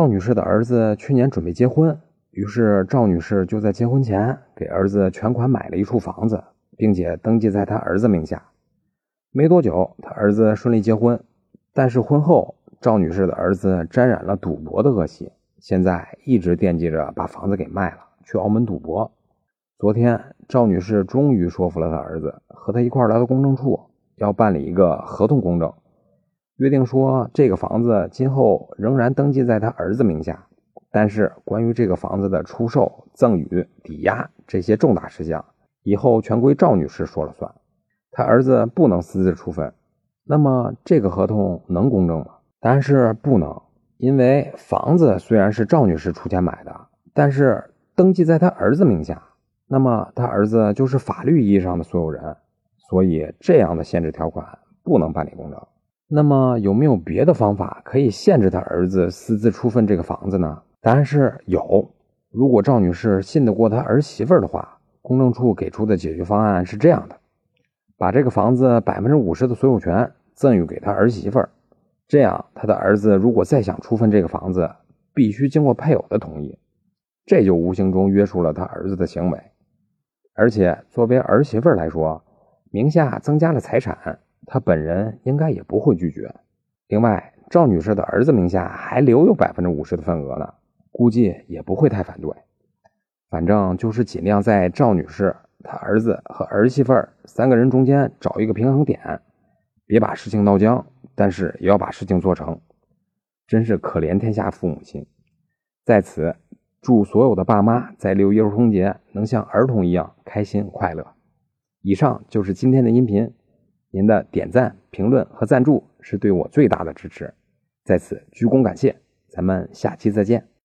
赵女士的儿子去年准备结婚，于是赵女士就在结婚前给儿子全款买了一处房子，并且登记在他儿子名下。没多久，他儿子顺利结婚，但是婚后赵女士的儿子沾染了赌博的恶习，现在一直惦记着把房子给卖了，去澳门赌博。昨天，赵女士终于说服了她儿子，和他一块来到公证处，要办理一个合同公证。约定说，这个房子今后仍然登记在他儿子名下，但是关于这个房子的出售、赠与、抵押这些重大事项，以后全归赵女士说了算，他儿子不能私自处分。那么这个合同能公证吗？答案是不能，因为房子虽然是赵女士出钱买的，但是登记在他儿子名下，那么他儿子就是法律意义上的所有人，所以这样的限制条款不能办理公证。那么有没有别的方法可以限制他儿子私自处分这个房子呢？答案是有。如果赵女士信得过她儿媳妇的话，公证处给出的解决方案是这样的：把这个房子百分之五十的所有权赠与给他儿媳妇，这样他的儿子如果再想处分这个房子，必须经过配偶的同意，这就无形中约束了他儿子的行为。而且作为儿媳妇来说，名下增加了财产。他本人应该也不会拒绝。另外，赵女士的儿子名下还留有百分之五十的份额呢，估计也不会太反对。反正就是尽量在赵女士、她儿子和儿媳妇三个人中间找一个平衡点，别把事情闹僵，但是也要把事情做成。真是可怜天下父母心。在此，祝所有的爸妈在六一儿童节能像儿童一样开心快乐。以上就是今天的音频。您的点赞、评论和赞助是对我最大的支持，在此鞠躬感谢。咱们下期再见。